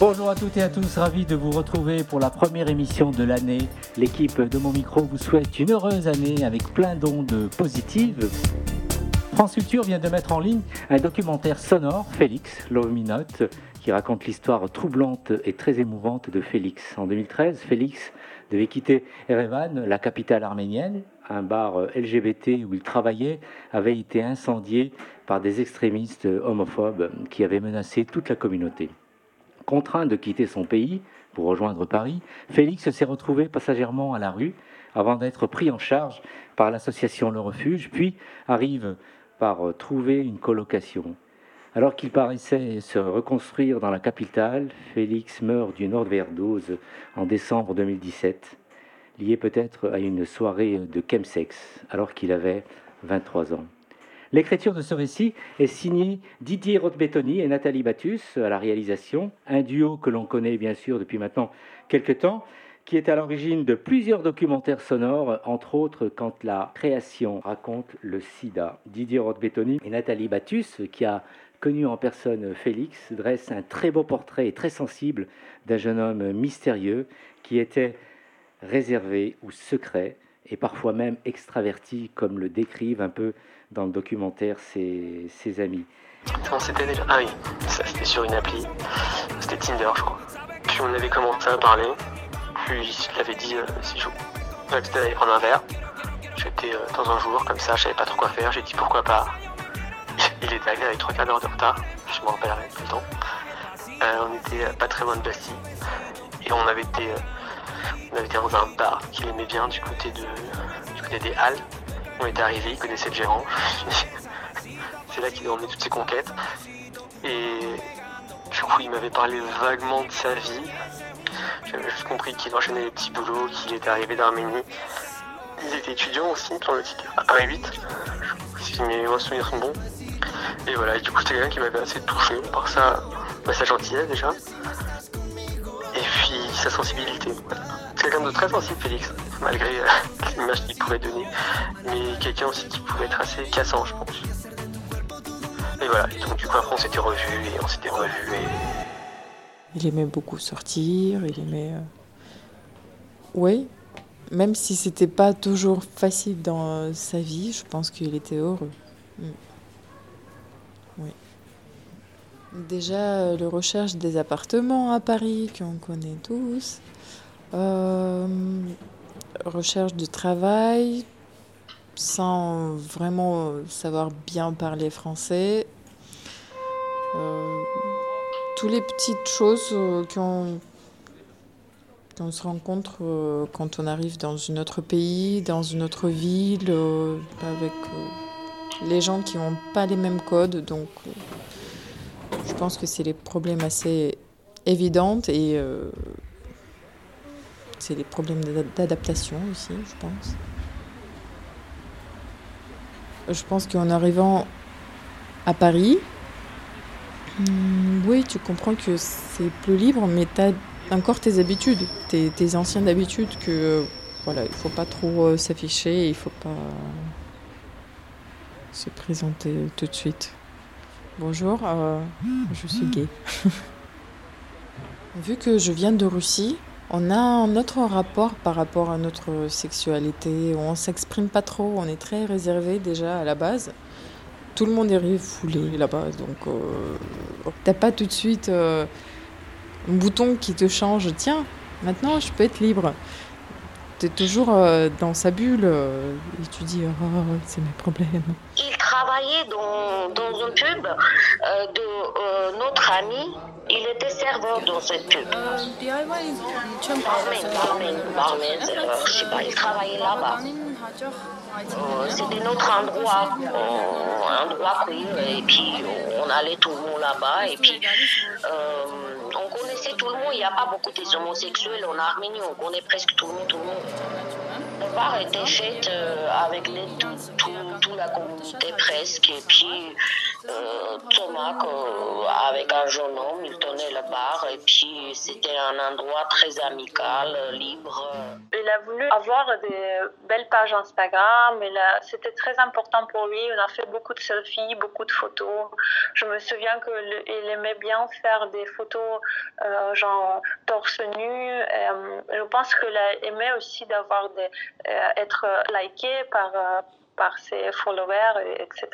Bonjour à toutes et à tous, ravi de vous retrouver pour la première émission de l'année. L'équipe de mon micro vous souhaite une heureuse année avec plein d'ondes positives. France Culture vient de mettre en ligne un documentaire sonore, Félix, Love qui raconte l'histoire troublante et très émouvante de Félix. En 2013, Félix devait quitter Erevan, la capitale arménienne. Un bar LGBT où il travaillait avait été incendié par des extrémistes homophobes qui avaient menacé toute la communauté. Contraint de quitter son pays pour rejoindre Paris, Félix s'est retrouvé passagèrement à la rue avant d'être pris en charge par l'association Le Refuge, puis arrive par trouver une colocation. Alors qu'il paraissait se reconstruire dans la capitale, Félix meurt d'une overdose en décembre 2017, lié peut-être à une soirée de chemsex, alors qu'il avait 23 ans. L'écriture de ce récit est signée Didier Rothbetoni et Nathalie Battus à la réalisation, un duo que l'on connaît bien sûr depuis maintenant quelques temps, qui est à l'origine de plusieurs documentaires sonores, entre autres quand la création raconte le sida. Didier Rothbetoni et Nathalie Battus, qui a connu en personne Félix, dressent un très beau portrait et très sensible d'un jeune homme mystérieux qui était réservé ou secret et parfois même extraverti, comme le décrivent un peu dans le documentaire ses, ses amis. Ah oui, ça c'était sur une appli, c'était Tinder je crois. Puis on avait commencé à parler, puis je l'avais dit euh, si je c'était d'aller prendre un verre. J'étais euh, dans un jour comme ça, je savais pas trop quoi faire, j'ai dit pourquoi pas? Il était arrivé avec trois quarts d'heure de retard, je m'en rappellerai tout le temps. Euh, on était pas très loin de Bastille et on avait été, on avait été dans un bar qu'il aimait bien du côté de, du côté des Halles. On était arrivé, il connaissait le gérant. C'est là qu'il a emmené toutes ses conquêtes. Et du coup, il m'avait parlé vaguement de sa vie. J'avais juste compris qu'il enchaînait les petits boulots, qu'il était arrivé d'Arménie. Il était étudiant aussi, semble-t-il, à Paris 8, si mes souvenirs sont bons. Et voilà, et du coup, c'était quelqu'un qui m'avait assez touché par sa, bah, sa gentillesse déjà. Et puis sa sensibilité. Quelqu'un de très sensible, Félix, malgré euh, l'image qu'il pouvait donner. Mais quelqu'un aussi qui pouvait être assez cassant, je pense. Et voilà, et donc du coup, après, on s'était revus et on s'était revus. Et... Il aimait beaucoup sortir, il aimait. euh, Oui, même si c'était pas toujours facile dans sa vie, je pense qu'il était heureux. Mm. Oui. Déjà, euh, le recherche des appartements à Paris, qu'on connaît tous. Euh, recherche de travail, sans vraiment savoir bien parler français. Euh, toutes les petites choses euh, qu'on se rencontre quand on arrive dans un autre pays, dans une autre ville, avec les gens qui n'ont pas les mêmes codes. Donc, je pense que c'est les problèmes assez évidents et c'est les problèmes d'ada- d'adaptation aussi, je pense. Je pense qu'en arrivant à Paris, hum, oui, tu comprends que c'est plus libre, mais tu as encore tes habitudes, tes, anciennes habitudes que voilà, il faut pas trop euh, s'afficher, il faut pas se présenter tout de suite. Bonjour, euh, je suis gay. Vu que je viens de Russie, on a un autre rapport par rapport à notre sexualité. On s'exprime pas trop, on est très réservé déjà à la base. Tout le monde est refoulé là-bas, donc euh, t'as pas tout de suite euh, un bouton qui te change. Tiens, maintenant je peux être libre. T'es toujours euh, dans sa bulle euh, et tu dis oh, c'est mes problèmes. Travaillait dans, dans une pub euh, de euh, notre ami. Il était serveur dans cette pub. Barman, barman, barman, euh, je sais pas, il travaillait là-bas. Euh, C'était notre endroit, euh, endroit et puis on allait tout le monde là-bas, et puis on on connaissait tout le monde. Il n'y a pas beaucoup des homosexuels en Arménie. On connaît presque tout le monde, tout le monde. Bar était fait euh, avec toute la communauté presque. Et puis euh, Thomas, avec un jeune homme, il tenait le bar. Et puis c'était un endroit très amical, libre. Il a voulu avoir des belles pages Instagram. C'était très important pour lui. On a fait beaucoup de selfies, beaucoup de photos. Je me souviens qu'il aimait bien faire des photos euh, genre torse nu. Euh, je pense qu'il aimait aussi d'avoir des, euh, être liké par par ses followers, etc.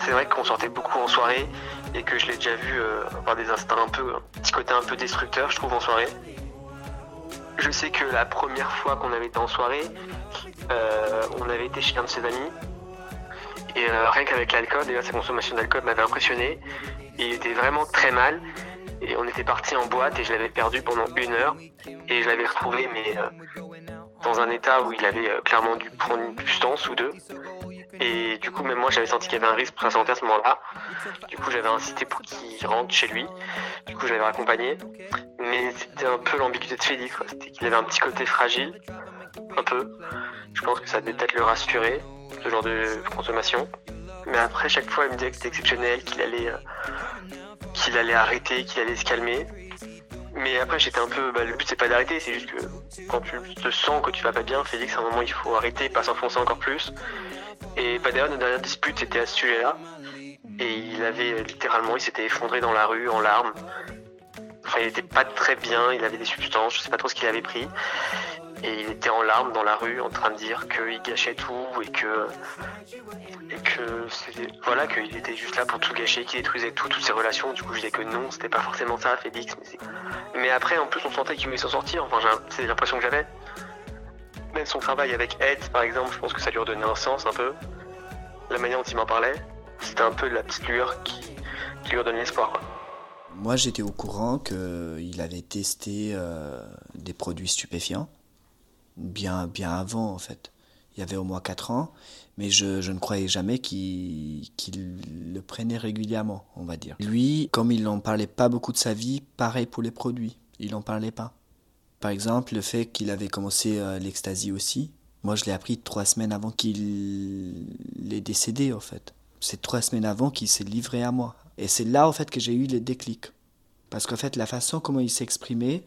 C'est vrai qu'on sortait beaucoup en soirée et que je l'ai déjà vu avoir des instincts un peu, un petit côté un peu destructeur, je trouve, en soirée. Je sais que la première fois qu'on avait été en soirée, on avait été chez un de ses amis. Et rien qu'avec l'alcool, déjà sa consommation d'alcool m'avait impressionné. il était vraiment très mal. Et on était parti en boîte et je l'avais perdu pendant une heure. Et je l'avais retrouvé, mais euh, dans un état où il avait euh, clairement dû prendre une substance ou deux. Et du coup, même moi, j'avais senti qu'il y avait un risque santé à ce moment-là. Du coup, j'avais incité pour qu'il rentre chez lui. Du coup, je l'avais accompagné. Mais c'était un peu l'ambiguïté de Félix. C'était qu'il avait un petit côté fragile. Un peu. Je pense que ça devait peut-être le rassurer, ce genre de consommation. Mais après, chaque fois, il me disait que c'était exceptionnel, qu'il allait euh, qu'il allait arrêter, qu'il allait se calmer. Mais après, j'étais un peu. Bah, le but, c'est pas d'arrêter, c'est juste que quand tu te sens que tu vas pas bien, Félix, à un moment, il faut arrêter, pas s'enfoncer encore plus. Et bah, d'ailleurs, notre dernière dispute, c'était à ce sujet-là. Et il avait littéralement, il s'était effondré dans la rue en larmes. Enfin, il était pas très bien, il avait des substances, je sais pas trop ce qu'il avait pris. Et il était en larmes dans la rue en train de dire qu'il gâchait tout et que et que voilà qu'il était juste là pour tout gâcher, qu'il détruisait tout, toutes ses relations. Du coup, je disais que non, c'était pas forcément ça, Félix. Mais, après, en plus, on sentait qu'il voulait s'en sortir. Enfin, c'est l'impression que j'avais. Même son travail avec Ed, par exemple, je pense que ça lui redonnait un sens un peu. La manière dont il m'en parlait, c'était un peu la petite lueur qui, lui redonnait l'espoir. Moi, j'étais au courant qu'il avait testé euh, des produits stupéfiants bien, bien avant en fait. Il y avait au moins 4 ans, mais je, je ne croyais jamais qu'il le prenait régulièrement, on va dire. Lui, comme il n'en parlait pas beaucoup de sa vie, pareil pour les produits, il n'en parlait pas. Par exemple, le fait qu'il avait commencé euh, l'ecstasy aussi, moi je l'ai appris trois semaines avant qu'il est décédé en fait. C'est trois semaines avant qu'il s'est livré à moi. Et c'est là en fait que j'ai eu le déclic. Parce qu'en fait, la façon comment il s'exprimait,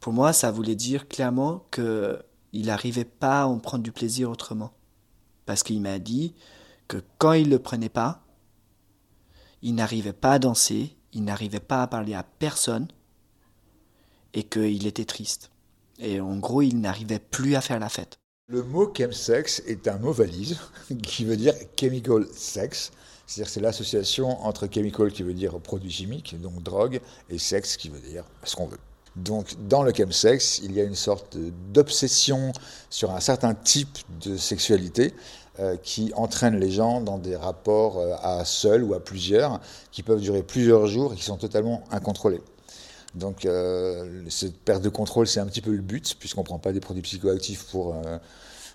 pour moi, ça voulait dire clairement que il n'arrivait pas à en prendre du plaisir autrement. Parce qu'il m'a dit que quand il ne le prenait pas, il n'arrivait pas à danser, il n'arrivait pas à parler à personne, et qu'il était triste. Et en gros, il n'arrivait plus à faire la fête. Le mot chemsex est un mot valise qui veut dire chemical sex. C'est-à-dire c'est l'association entre chemical qui veut dire produit chimique, donc drogue, et sexe qui veut dire ce qu'on veut. Donc, dans le chemsex, il y a une sorte d'obsession sur un certain type de sexualité euh, qui entraîne les gens dans des rapports euh, à seuls ou à plusieurs, qui peuvent durer plusieurs jours et qui sont totalement incontrôlés. Donc, euh, cette perte de contrôle, c'est un petit peu le but, puisqu'on ne prend pas des produits psychoactifs pour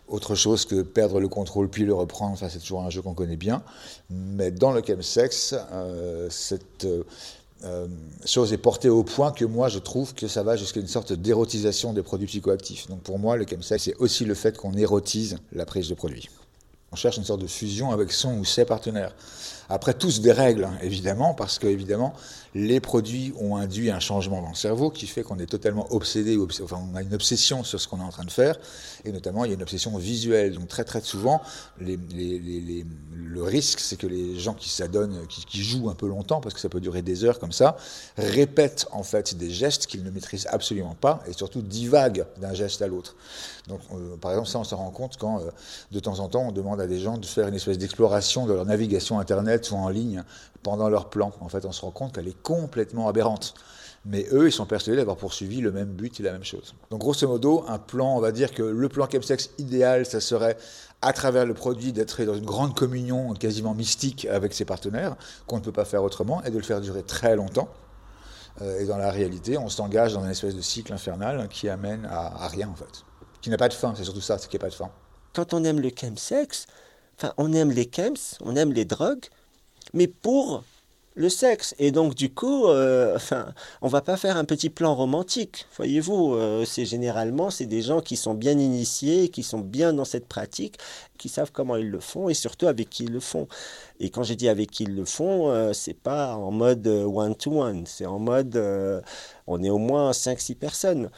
autre chose que perdre le contrôle puis le reprendre. Enfin, c'est toujours un jeu qu'on connaît bien. Mais dans le chemsex, cette euh, chose est portée au point que moi je trouve que ça va jusqu'à une sorte d'érotisation des produits psychoactifs. Donc pour moi, le chemsex, c'est aussi le fait qu'on érotise la prise de produits. On cherche une sorte de fusion avec son ou ses partenaires. Après, tous des règles, évidemment, parce que évidemment, les produits ont induit un changement dans le cerveau qui fait qu'on est totalement obsédé, enfin, on a une obsession sur ce qu'on est en train de faire, et notamment, il y a une obsession visuelle. Donc, très, très souvent, les, les, les, le risque, c'est que les gens qui s'adonnent, qui, jouent un peu longtemps, parce que ça peut durer des heures comme ça, répètent en fait des gestes qu'ils ne maîtrisent absolument pas, et surtout divaguent d'un geste à l'autre. Donc, euh, par exemple, ça, on se rend compte quand, euh, de temps en temps, on demande à des gens de faire une espèce d'exploration de leur navigation Internet ou en ligne pendant leur plan. En fait, on se rend compte qu'elle est complètement aberrante. Mais eux, ils sont persuadés d'avoir poursuivi le même but et la même chose. Donc, grosso modo, un plan, on va dire que le plan chemsex idéal, ça serait, à travers le produit, d'être dans une grande communion quasiment mystique avec ses partenaires, qu'on ne peut pas faire autrement, et de le faire durer très longtemps. Euh, et dans la réalité, on s'engage dans une espèce de cycle infernal qui amène à, à rien, en fait qui n'a pas de fin. C'est surtout ça, c'est qu'il n'y a pas de fin. Quand on aime le chemsex, enfin, on aime les chems, on aime les drogues, mais pour le sexe. Et donc, du coup, euh, enfin, on va pas faire un petit plan romantique. Voyez-vous, euh, c'est généralement, c'est des gens qui sont bien initiés, qui sont bien dans cette pratique, qui savent comment ils le font et surtout avec qui ils le font. Et quand j'ai dit avec qui ils le font, euh, c'est pas en mode one-to-one, c'est en mode, on est au moins 5-6 personnes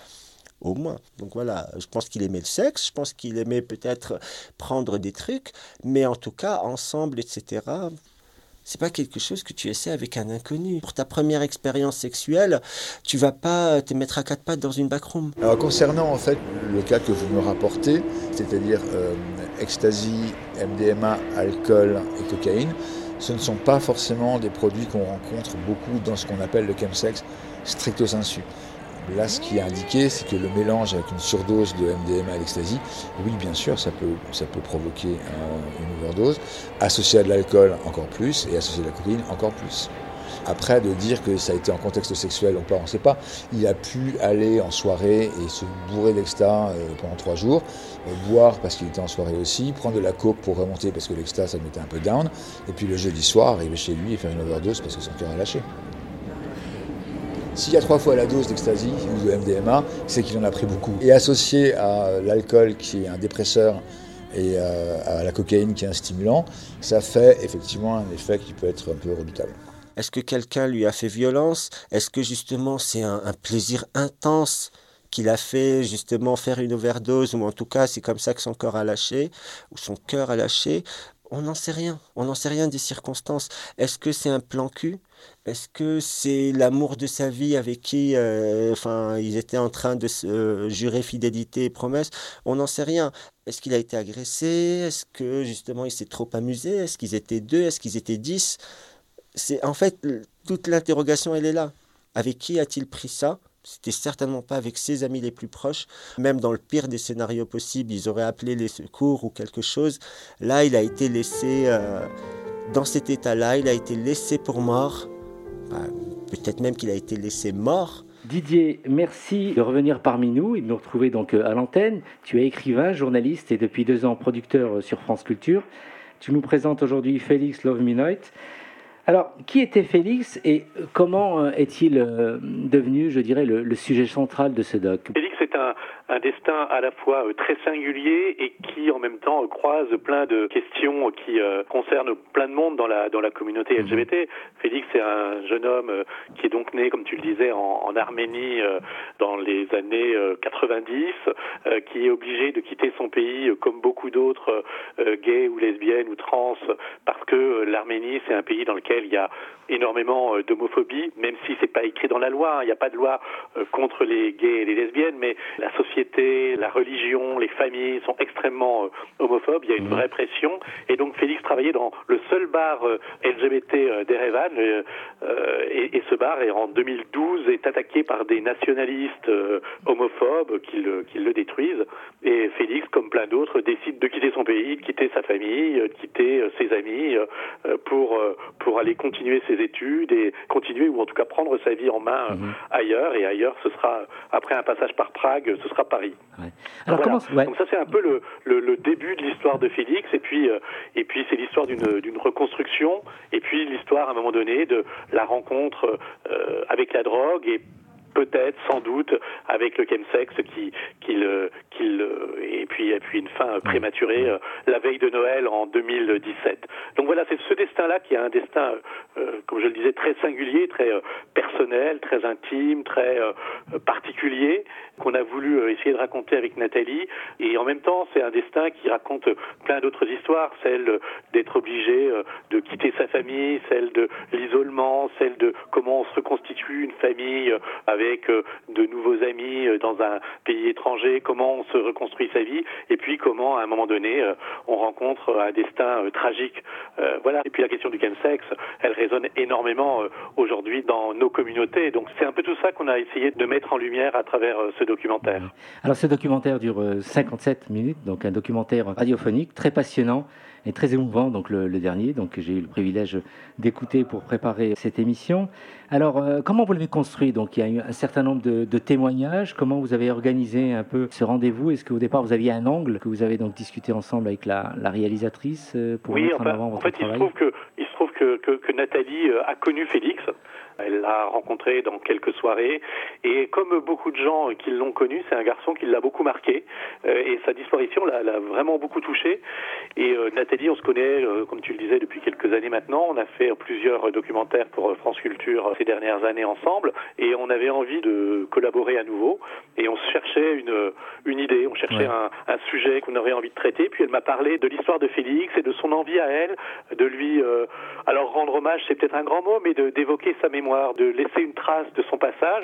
au moins. Donc voilà, je pense qu'il aimait le sexe, je pense qu'il aimait peut-être prendre des trucs, mais en tout cas, ensemble, etc., c'est pas quelque chose que tu essaies avec un inconnu. Pour ta première expérience sexuelle, tu vas pas te mettre à quatre pattes dans une backroom. Alors concernant en fait le cas que vous me rapportez, c'est-à-dire euh, ecstasy, MDMA, alcool et cocaïne, ce ne sont pas forcément des produits qu'on rencontre beaucoup dans ce qu'on appelle le chemsex stricto sensu. Là, ce qui est indiqué, c'est que le mélange avec une surdose de MDMA à l'ecstasy, oui, bien sûr, ça peut, ça peut provoquer une overdose. Associé à de l'alcool, encore plus, et associé à de la cocaïne, encore plus. Après, de dire que ça a été en contexte sexuel ou pas, on ne sait pas. Il a pu aller en soirée et se bourrer d'exta euh, pendant trois jours, euh, boire parce qu'il était en soirée aussi, prendre de la coke pour remonter parce que l'exta, ça le mettait un peu down, et puis le jeudi soir, arriver chez lui et faire une overdose parce que son cœur a lâché. S'il y a trois fois la dose d'ecstasy ou de MDMA, c'est qu'il en a pris beaucoup. Et associé à l'alcool qui est un dépresseur et euh, à la cocaïne qui est un stimulant, ça fait effectivement un effet qui peut être un peu redoutable. Est-ce que quelqu'un lui a fait violence? Est-ce que justement c'est un, plaisir intense qu'il a fait justement faire une overdose, ou en tout cas c'est comme ça que son corps a lâché, ou son cœur a lâché? On n'en sait rien. On n'en sait rien des circonstances. Est-ce que c'est un plan cul? Est-ce que c'est l'amour de sa vie avec qui euh, enfin, ils étaient en train de se euh, jurer fidélité et promesse? On n'en sait rien. Est-ce qu'il a été agressé? Est-ce que justement il s'est trop amusé? Est-ce qu'ils étaient deux? Est-ce qu'ils étaient dix? C'est En fait, toute l'interrogation, elle est là. Avec qui a-t-il pris ça? C'était certainement pas avec ses amis les plus proches. Même dans le pire des scénarios possibles, ils auraient appelé les secours ou quelque chose. Là, il a été laissé euh, dans cet état-là. Il a été laissé pour mort. Peut-être même qu'il a été laissé mort. Didier, merci de revenir parmi nous et de nous retrouver donc euh, à l'antenne. Tu es écrivain, journaliste et depuis deux ans producteur euh, sur France Culture. Tu nous présentes aujourd'hui Félix Love Me Night. Alors, qui était Félix et comment est-il devenu, je dirais, le, sujet central de ce doc? Félix un, un destin à la fois euh, très singulier et qui en même temps croise plein de questions qui euh, concernent plein de monde dans la dans la communauté mhm. LGBT. Félix est un jeune homme euh, qui est donc né, comme tu le disais, en, en Arménie dans les années 90, qui est obligé de quitter son pays comme beaucoup d'autres gays ou lesbiennes ou trans parce que l'Arménie c'est un pays dans lequel il y a énormément d'homophobie, même si c'est pas écrit dans la loi. Hein. Il n'y a pas de loi contre les gays et les lesbiennes, mais la société la religion, les familles sont extrêmement euh, homophobes. Il y a une mhm. vraie pression. Et donc Félix travaillait dans le seul bar euh, LGBT euh, d'Erevan. Et, ce bar, en 2012, est attaqué par des nationalistes homophobes qui le, qui le détruisent. Et Félix, comme plein d'autres, décide de quitter son pays, de quitter sa famille, de quitter ses amis pour, pour aller continuer ses études et continuer, ou en tout cas prendre sa vie en main mhm. ailleurs. Et ailleurs, ce sera, après un passage par Prague, ce sera Paris. Alors, comment, Donc ça c'est un peu le, le, début de l'histoire de Félix et puis euh, et puis c'est l'histoire d'une reconstruction et puis l'histoire à un moment donné de la rencontre euh, avec la drogue et peut-être, sans doute, avec le chemsex qui, qui le, qui et puis, et puis une fin prématurée euh, la veille de Noël en 2017. Donc voilà, c'est ce destin-là qui est un destin, euh, comme je le disais, très singulier, très euh, personnel, très intime, très particulier, qu'on a voulu essayer de raconter avec Nathalie. Et en même temps, c'est un destin qui raconte plein d'autres histoires, celle d'être obligé de quitter sa famille, celle de l'isolement, celle de comment on se reconstitue une famille avec avec euh, de nouveaux amis euh, dans un pays étranger, comment on se reconstruit sa vie, et puis comment à un moment donné euh, on rencontre un destin tragique. voilà. Et puis la question du chemsex, elle résonne énormément aujourd'hui dans nos communautés. Donc c'est un peu tout ça qu'on a essayé de mettre en lumière à travers ce documentaire. Alors ce documentaire dure 57 minutes, donc un documentaire radiophonique très passionnant et très émouvant, donc le, dernier, donc j'ai eu le privilège d'écouter pour préparer cette émission. Alors, euh, comment vous l'avez construit? Donc, il y a eu un certain nombre de, témoignages. Comment vous avez organisé un peu ce rendez-vous? Est-ce qu'au départ, vous aviez un angle que vous avez donc discuté ensemble avec la, réalisatrice euh, pour oui, mettre en avant votre en fait, Il se trouve que, il se trouve que, que, que Nathalie a connu Félix. Elle l'a rencontré dans quelques soirées. Et comme beaucoup de gens qui l'ont connu, c'est un garçon qui l'a beaucoup marqué. Euh, et sa disparition l'a vraiment beaucoup touché. Et euh, Nathalie, on se connaît, euh, comme tu le disais, depuis quelques années maintenant. On a fait plusieurs documentaires pour France Culture ces dernières années ensemble. Et on avait envie de collaborer à nouveau. Et on cherchait une, une idée, on cherchait un, un, sujet qu'on aurait envie de traiter. Puis elle m'a parlé de l'histoire de Félix et de son envie à elle de lui, alors rendre hommage, c'est peut-être un grand mot, mais d'évoquer sa mémoire de laisser une trace de son passage.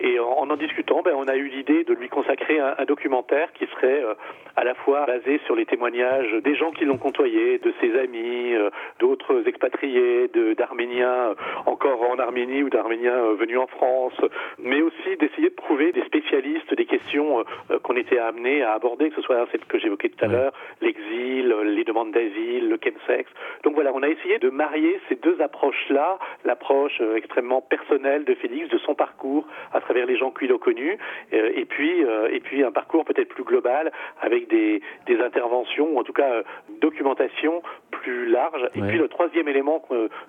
Et en en discutant, ben, on a eu l'idée de lui consacrer un, documentaire qui serait euh, à la fois basé sur les témoignages des gens qui l'ont côtoyé, de ses amis, euh, d'autres expatriés, d'Arméniens euh, encore en Arménie ou d'Arméniens venus en France, mais aussi d'essayer de trouver des spécialistes des questions qu'on était amenés à aborder, que ce soit celle que j'évoquais tout à l'heure, l'exil, les demandes d'asile, le chemsex. Donc voilà, on a essayé de marier ces deux approches-là, l'approche extrêmement personnel de Félix, de son parcours à travers les gens qu'il a connus, euh, et puis euh, et puis un parcours peut-être plus global avec des, des interventions ou en tout cas euh, documentation plus large. Et puis le troisième élément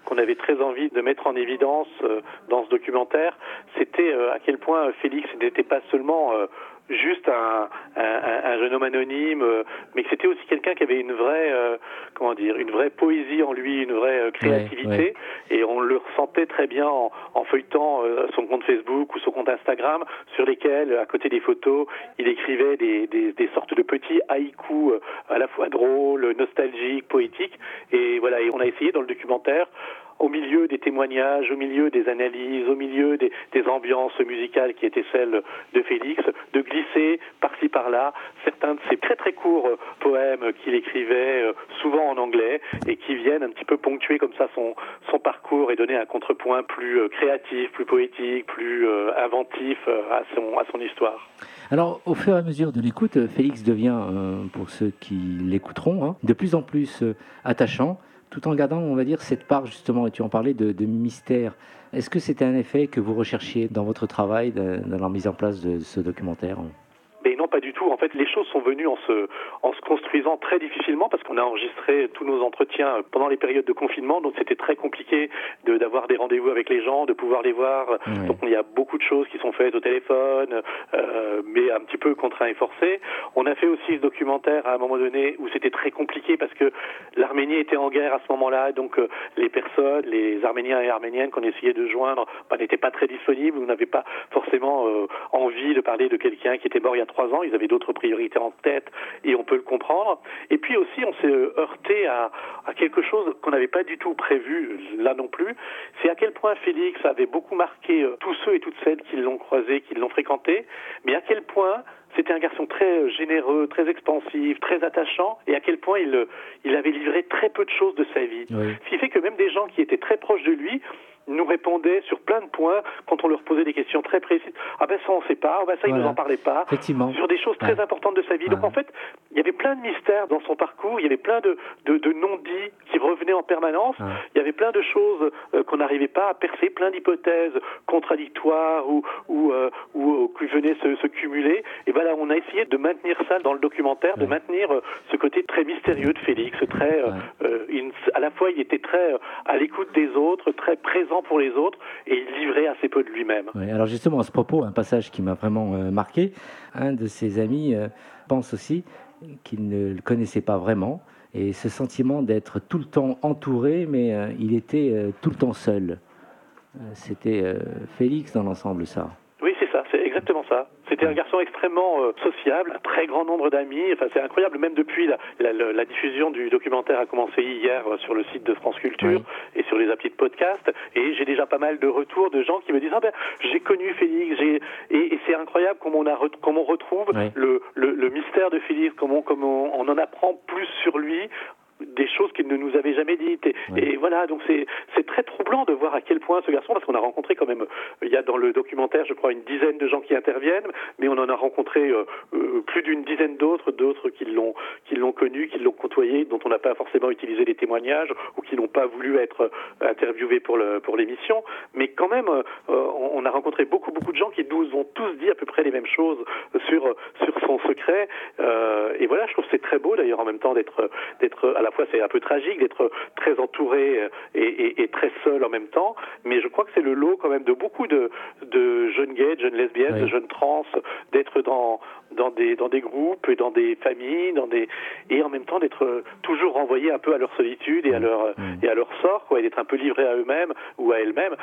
qu'on avait très envie de mettre en évidence dans ce documentaire, c'était à quel point Félix n'était pas seulement juste un, un, un, jeune homme anonyme, euh, mais que c'était aussi quelqu'un qui avait une vraie, euh, comment dire, une vraie poésie en lui, une vraie euh, créativité, et on le ressentait très bien en, en feuilletant son compte Facebook ou son compte Instagram, sur lesquels, à côté des photos, il écrivait des, des, des sortes de petits haïkus à la fois drôles, nostalgiques, poétiques, et voilà, et on a essayé dans le documentaire au milieu des témoignages, au milieu des analyses, au milieu des, ambiances musicales qui étaient celles de Félix, de glisser par-ci par-là certains de ces très très courts euh, poèmes qu'il écrivait, euh, souvent en anglais, et qui viennent un petit peu ponctuer comme ça son, son parcours et donner un contrepoint plus euh, créatif, plus poétique, plus inventif à son, à son histoire. Alors, au fur et à mesure de l'écoute, Félix devient, pour ceux qui l'écouteront, hein, de plus en plus attachant tout en gardant, on va dire, cette part justement, et tu en parlais, de, de mystère. Est-ce que c'était un effet que vous recherchiez dans votre travail, dans la mise en place de ce documentaire tout. En fait, les choses sont venues en se, en se construisant très difficilement parce qu'on a enregistré tous nos entretiens pendant les périodes de confinement, donc c'était très compliqué d'avoir des rendez-vous avec les gens, de pouvoir les voir. Donc il y a beaucoup de choses qui sont faites au téléphone, euh, mais un petit peu contraint et forcé. On a fait aussi ce documentaire à un moment donné où c'était très compliqué parce que l'Arménie était en guerre à ce moment-là, donc euh, les personnes, les Arméniens et Arméniennes qu'on essayait de joindre, bah, n'étaient pas très disponibles, on n'avait pas forcément euh, envie de parler de quelqu'un qui était mort il y a trois ans, ils avaient d'autres priorités en tête et on peut le comprendre. Et puis aussi, on s'est heurté à, à, quelque chose qu'on n'avait pas du tout prévu là non plus. C'est à quel point Félix avait beaucoup marqué euh, tous ceux et toutes celles qui l'ont croisé, qui l'ont fréquenté, mais à quel point c'était un garçon très généreux, très expansif, très attachant, et à quel point il, il avait livré très peu de choses de sa vie. Ce qui fait que même des gens qui étaient très proches de lui nous répondaient sur plein de points quand on leur posait des questions très précises. Ah ben ça on sait pas, ah ben ça il nous en parlait pas. Sur des choses très importantes de sa vie. Donc en fait, il y avait plein de mystères dans son parcours, il y avait plein de, de, de non-dits qui revenaient en permanence, il y avait plein de choses euh, qu'on n'arrivait pas à percer, plein d'hypothèses contradictoires ou, ou, euh, ou, qui venaient se, se, cumuler. Et voilà, on a essayé de maintenir ça dans le documentaire, de maintenir euh, ce côté très mystérieux de Félix, très, à la fois il était très à l'écoute des autres, très présent pour les autres et livrait assez peu de lui-même. alors justement, à ce propos, un passage qui m'a vraiment euh, marqué, un de ses amis euh, pense aussi qu'il ne le connaissait pas vraiment et ce sentiment d'être tout le temps entouré, mais euh, il était tout le temps seul. C'était Félix dans l'ensemble, ça. C'est exactement ça. C'était un garçon extrêmement euh, sociable, un très grand nombre d'amis. Enfin, c'est incroyable, même depuis la, la, la, diffusion du documentaire a commencé hier euh, sur le site de France Culture et sur les applis de podcast. Et j'ai déjà pas mal de retours de gens qui me disent ah ben j'ai connu Félix, j'ai et, et c'est incroyable comment on a comment on retrouve le, le, le, mystère de Félix, comment comment on en apprend plus sur lui des choses qu'il ne nous avait jamais dites. Et, voilà, donc c'est c'est très troublant de voir à quel point ce garçon, parce qu'on a rencontré quand même, il y a dans le documentaire, je crois, une dizaine de gens qui interviennent, mais on en a rencontré euh, euh, plus d'une dizaine d'autres, d'autres qui l'ont qui l'ont connu, qui l'ont côtoyé, dont on n'a pas forcément utilisé les témoignages ou qui n'ont pas voulu être euh, interviewés pour le pour l'émission. Mais quand même, on a rencontré beaucoup beaucoup de gens qui nous ont tous dit à peu près les mêmes choses sur sur son secret. et voilà, je trouve c'est très beau d'ailleurs en même temps d'être d'être à la fois c'est un peu tragique d'être très entouré et, très seul en même temps, mais je crois que c'est le lot quand même de beaucoup de, de jeunes gays, de jeunes lesbiennes, de jeunes trans, d'être dans dans des dans des groupes et dans des familles, dans des et en même temps d'être toujours renvoyés un peu à leur solitude et à leur et à leur sort, quoi, et d'être un peu livrés à eux-mêmes ou à elles-mêmes.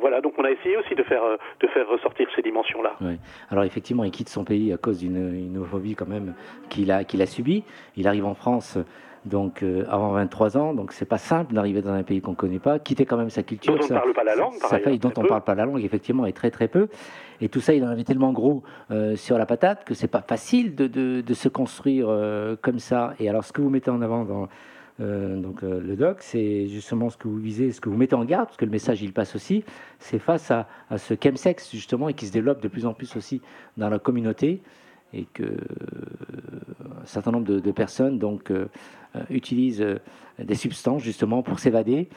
voilà, donc on a essayé aussi de faire de faire ressortir ces dimensions-là. Oui. Alors effectivement, il quitte son pays à cause d'une homophobie quand même qu'il a qu'il a subi. Il arrive en France donc euh, avant 23 ans, donc c'est pas simple d'arriver dans un pays qu'on connaît pas, quitter quand même sa culture, dont on ne parle pas la langue, sa famille, dont on parle pas la langue, effectivement, et très très peu. Et tout ça, il en avait tellement gros euh, sur la patate que c'est pas facile de, de, se construire euh, comme ça. Et alors, ce que vous mettez en avant dans donc le doc, c'est justement ce que vous visez, ce que vous mettez en garde, parce que le message il passe aussi, c'est face à, à ce chemsex justement et qui se développe de plus en plus aussi dans la communauté et que un certain nombre de, personnes donc euh, euh, utilisent euh, des substances justement pour s'évader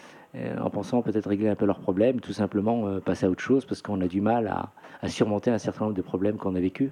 en pensant peut-être régler un peu leurs problèmes, tout simplement passer à autre chose parce qu'on a du mal à, surmonter un certain nombre de problèmes qu'on a vécu.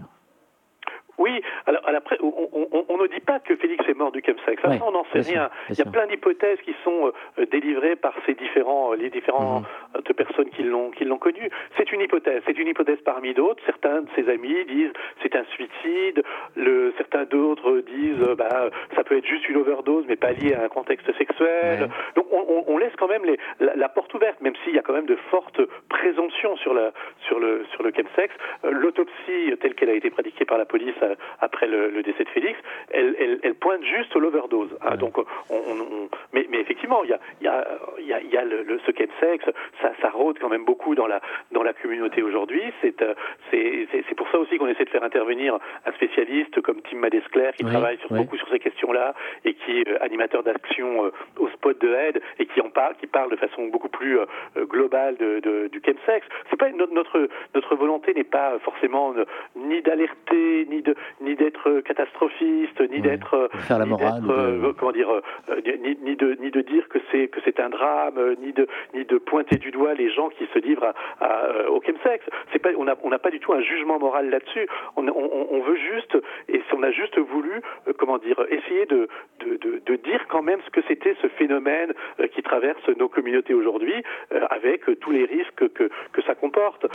Oui, alors, après, on, on, on, ne dit pas que Félix est mort du chemsex. Ça, on n'en sait rien. Il y a plein d'hypothèses qui sont euh, délivrées par ces différents, les différentes mhm. euh, personnes qui l'ont, qui l'ont connu. C'est une hypothèse. C'est une hypothèse parmi d'autres. Certains de ses amis disent c'est un suicide. Le, certains d'autres disent euh, bah, ça peut être juste une overdose, mais pas lié à un contexte sexuel. Donc, on, on, laisse quand même les, la, porte ouverte, même s'il y a quand même de fortes présomptions sur, la, sur le, sur le chemsex. L'autopsie telle qu'elle a été pratiquée par la police après le, décès de Félix, elle, elle, pointe juste l'overdose. Hein. donc, on, mais, mais, effectivement, il y a, y a, y a, y a le, le, ce sexe, ça, ça rôde quand même beaucoup dans la, dans la communauté aujourd'hui. Euh, c'est, c'est, pour ça aussi qu'on essaie de faire intervenir un spécialiste comme Tim Madesclair qui travaille sur, beaucoup sur ces questions-là et qui est euh, animateur d'action au spot de aide et qui en parle, qui parle de façon beaucoup plus globale de, de, du chemsex. C'est pas notre, notre, notre volonté n'est pas forcément ni d'alerter ni de ni d'être catastrophiste, ni d'être euh, faire la morale, euh, comment dire, euh, ni, ni, de ni de dire que c'est que c'est un drame, ni de ni de pointer du doigt les gens qui se livrent à, à, au chemsex. C'est pas on n'a on n'a pas du tout un jugement moral là-dessus. On, on, on, veut juste et on a juste voulu comment dire essayer de de, de, de dire quand même ce que c'était ce phénomène qui traverse nos communautés aujourd'hui, avec tous les risques que que ça comporte.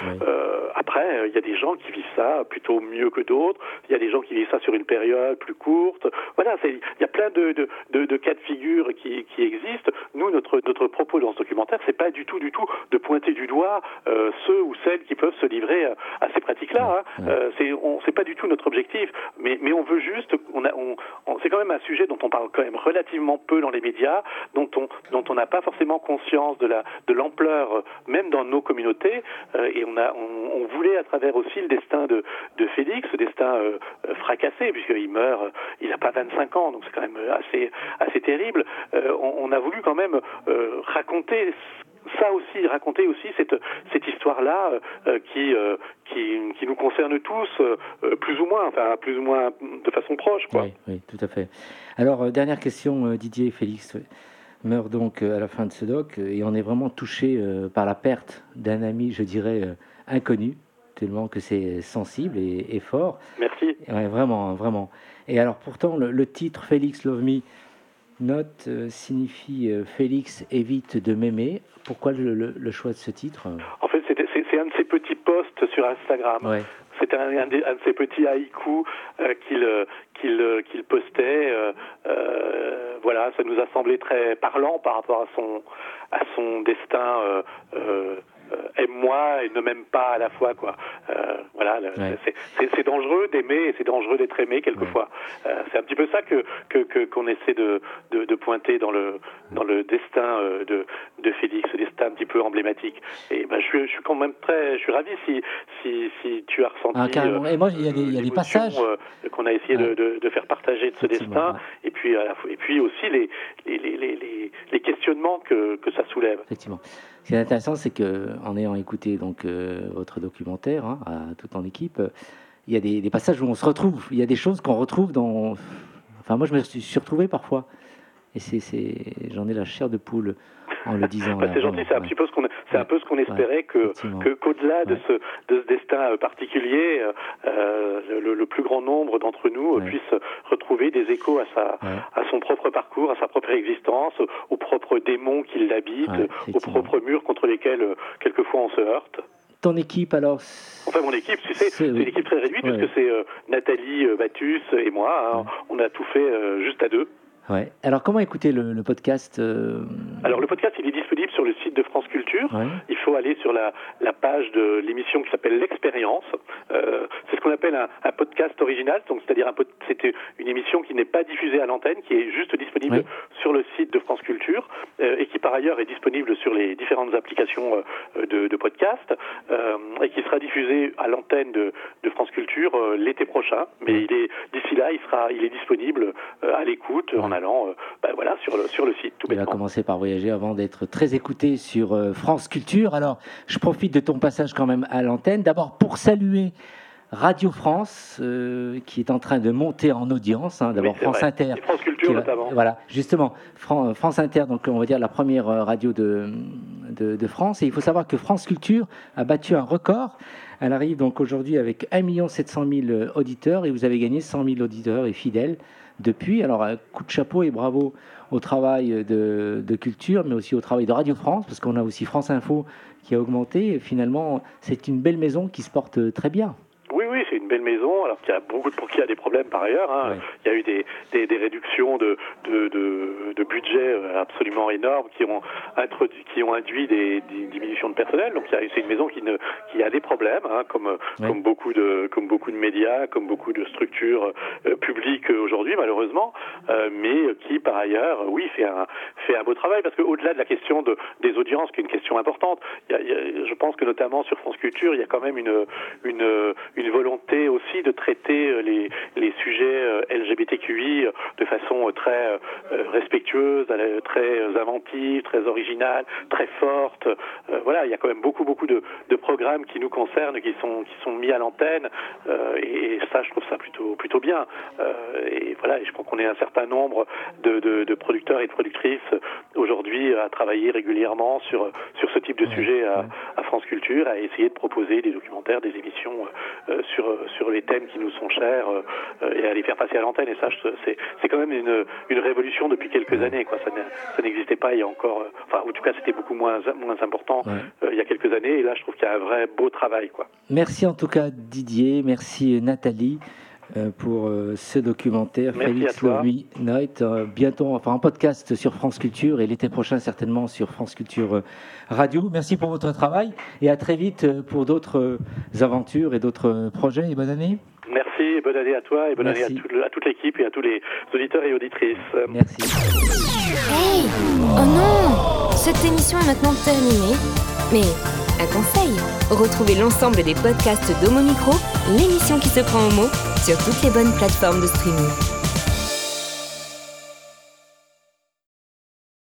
après, il y a des gens qui vivent ça plutôt mieux que d'autres. Il y a des gens qui vivent ça sur une période plus courte. Voilà, il y a plein de, de, de, de cas de figure qui, qui, existent. Nous, notre, notre propos dans ce documentaire, c'est pas du tout, du tout de pointer du doigt euh, ceux ou celles qui peuvent se livrer à, ces pratiques-là. Hein. Euh, c'est, pas du tout notre objectif. Mais, mais on veut juste, on a, on, c'est quand même un sujet dont on parle quand même relativement peu dans les médias, dont on, dont on n'a pas forcément conscience de la, de l'ampleur, euh, même dans nos communautés. Euh, et on a, on, on, voulait à travers aussi le destin de, de Félix, ce destin euh, euh, fracassé, puisqu'il meurt, euh, il n'a pas 25 ans, donc c'est quand même assez, assez terrible. On, a voulu quand même raconter ça aussi, raconter aussi cette, cette histoire-là qui, qui, qui, nous concerne tous, plus ou moins, enfin plus ou moins de façon proche. Quoi. Oui, oui, tout à fait. Alors, dernière question, Didier Félix meurt donc à la fin de ce doc et on est vraiment touché par la perte d'un ami, je dirais, inconnu, tellement que c'est sensible et, fort. Merci. Vraiment, vraiment. Et alors pourtant, le, titre Félix Love Me Note euh, signifie euh, Félix évite de m'aimer. Pourquoi le, choix de ce titre? En fait, c'est un de ses petits posts sur Instagram. Ouais. C'est un, un, de ses petits haïkus euh, qu'il qu'il postait. voilà, ça nous a semblé très parlant par rapport à son à son destin euh, aime-moi et ne m'aime pas à la fois quoi. Euh, voilà, c'est dangereux d'aimer et c'est dangereux d'être aimé quelquefois. Euh, c'est un petit peu ça que qu'on essaie de, de, pointer dans le dans le destin de, de Félix, ce destin un petit peu emblématique. Et ben je suis je suis quand même très je suis ravi si si, si tu as ressenti. Ah, et moi il y a des, il y a des passages qu'on a essayé de, de, faire partager de ce destin et puis à la fois, et puis aussi les les, les, les, les questionnements que que ça soulève. Effectivement. Ce qui est intéressant, c'est que en ayant écouté donc euh, votre documentaire, hein, à, tout en équipe, il y a des, passages où on se retrouve. Il y a des choses qu'on retrouve dans. Enfin, moi, je me suis retrouvé parfois. Et c'est, j'en ai la chair de poule en le disant. Bah, c'est gentil, c'est un petit peu ce qu'on, c'est un peu ce qu'on espérait que, que qu'au-delà de ce de ce destin euh, particulier, euh, le, le, plus grand nombre d'entre nous puisse retrouver des échos à sa à son propre parcours, à sa propre existence, aux propres démons qui l'habitent, aux propres murs contre lesquels quelquefois on se heurte. Ton équipe alors Enfin mon équipe, tu sais, c'est une équipe très réduite parce que c'est Nathalie Batus et moi. Hein. On a tout fait juste à deux. Alors, comment écouter le, podcast euh, Alors, le podcast, il est disponible sur le site de France Culture. Il faut aller sur la, la page de l'émission qui s'appelle L'Expérience. Euh, c'est ce qu'on appelle un, un, podcast original, donc c'est-à-dire un c'était une émission qui n'est pas diffusée à l'antenne, qui est juste disponible sur le site de France Culture euh, et qui par ailleurs est disponible sur les différentes applications euh, de, de, podcast et qui sera diffusée à l'antenne de, de, France Culture l'été prochain. Mais il est d'ici là, il sera, il est disponible à l'écoute en allant, ben voilà, sur le sur le site. Tout il va commencer par voyager avant d'être très écouté sur France Culture. Alors, je profite de ton passage quand même à l'antenne. D'abord pour saluer Radio France, euh, qui est en train de monter en audience. Hein, D'abord France Inter. France Culture notamment. Voilà, justement, France Inter, donc on va dire la première euh, radio de, de, France. Et il faut savoir que France Culture a battu un record. Elle arrive donc aujourd'hui avec 1 700 000 auditeurs et vous avez gagné 100 000 auditeurs et fidèles depuis. Alors, un coup de chapeau et bravo au travail de, culture, mais aussi au travail de Radio France, parce qu'on a aussi France Info qui a augmenté. Finalement, c'est une belle maison qui se porte très bien. Oui, c'est une belle maison, alors qu'il y a beaucoup de pour qui y a des problèmes par ailleurs. Hein. Il y a eu des, des, des réductions de, de, de, de, budget euh, absolument énormes qui ont introduit, qui ont induit des, des diminutions de personnel. Donc c'est une maison qui, ne, qui a des problèmes, hein, comme, comme, beaucoup de, comme beaucoup de médias, comme beaucoup de structures euh, publiques aujourd'hui, malheureusement, euh, mais qui par ailleurs, oui, fait un, fait un beau travail parce qu'au-delà de la question de, des audiences, qui est une question importante, il y a, il y a, je pense que notamment sur France Culture, il y a quand même une, une une volonté aussi de traiter euh, les, les sujets euh, LGBTQI euh, de façon très respectueuse, très inventive, très originale, très forte. Voilà, il y a quand même beaucoup beaucoup de, de programmes qui nous concernent, qui sont qui sont mis à l'antenne, et, ça, je trouve ça plutôt plutôt bien. Et voilà, je crois qu'on est un certain nombre de, de, de producteurs et de productrices aujourd'hui à travailler régulièrement sur sur ce type de sujet à, à France Culture, à essayer de proposer des documentaires, des émissions euh, sur, sur les thèmes qui nous sont chers euh, et à les faire passer à l'antenne. Et ça, c'est, c'est quand même une, une révolution depuis quelques années. Quoi. Ça, n'existait pas il y a encore. Euh, enfin, en tout cas, c'était beaucoup moins, moins important il y a quelques années. Et là, je trouve qu'il y a un vrai beau travail. Quoi. Merci en tout cas, Didier. Merci, Nathalie. Euh, pour euh, ce documentaire. Merci Félix Louis Night, euh, bientôt, enfin en podcast sur France Culture et l'été prochain certainement sur France Culture Radio. Merci pour votre travail et à très vite pour d'autres aventures et d'autres projets et bonne année. Merci, et bonne année à toi et bonne année à, à toute l'équipe et à tous les auditeurs et auditrices. Merci. Hey Oh non Cette émission est maintenant terminée. Mais un conseil, retrouvez l'ensemble des podcasts d'Homo Micro, l'émission qui se prend en mots, sur toutes les bonnes plateformes de streaming.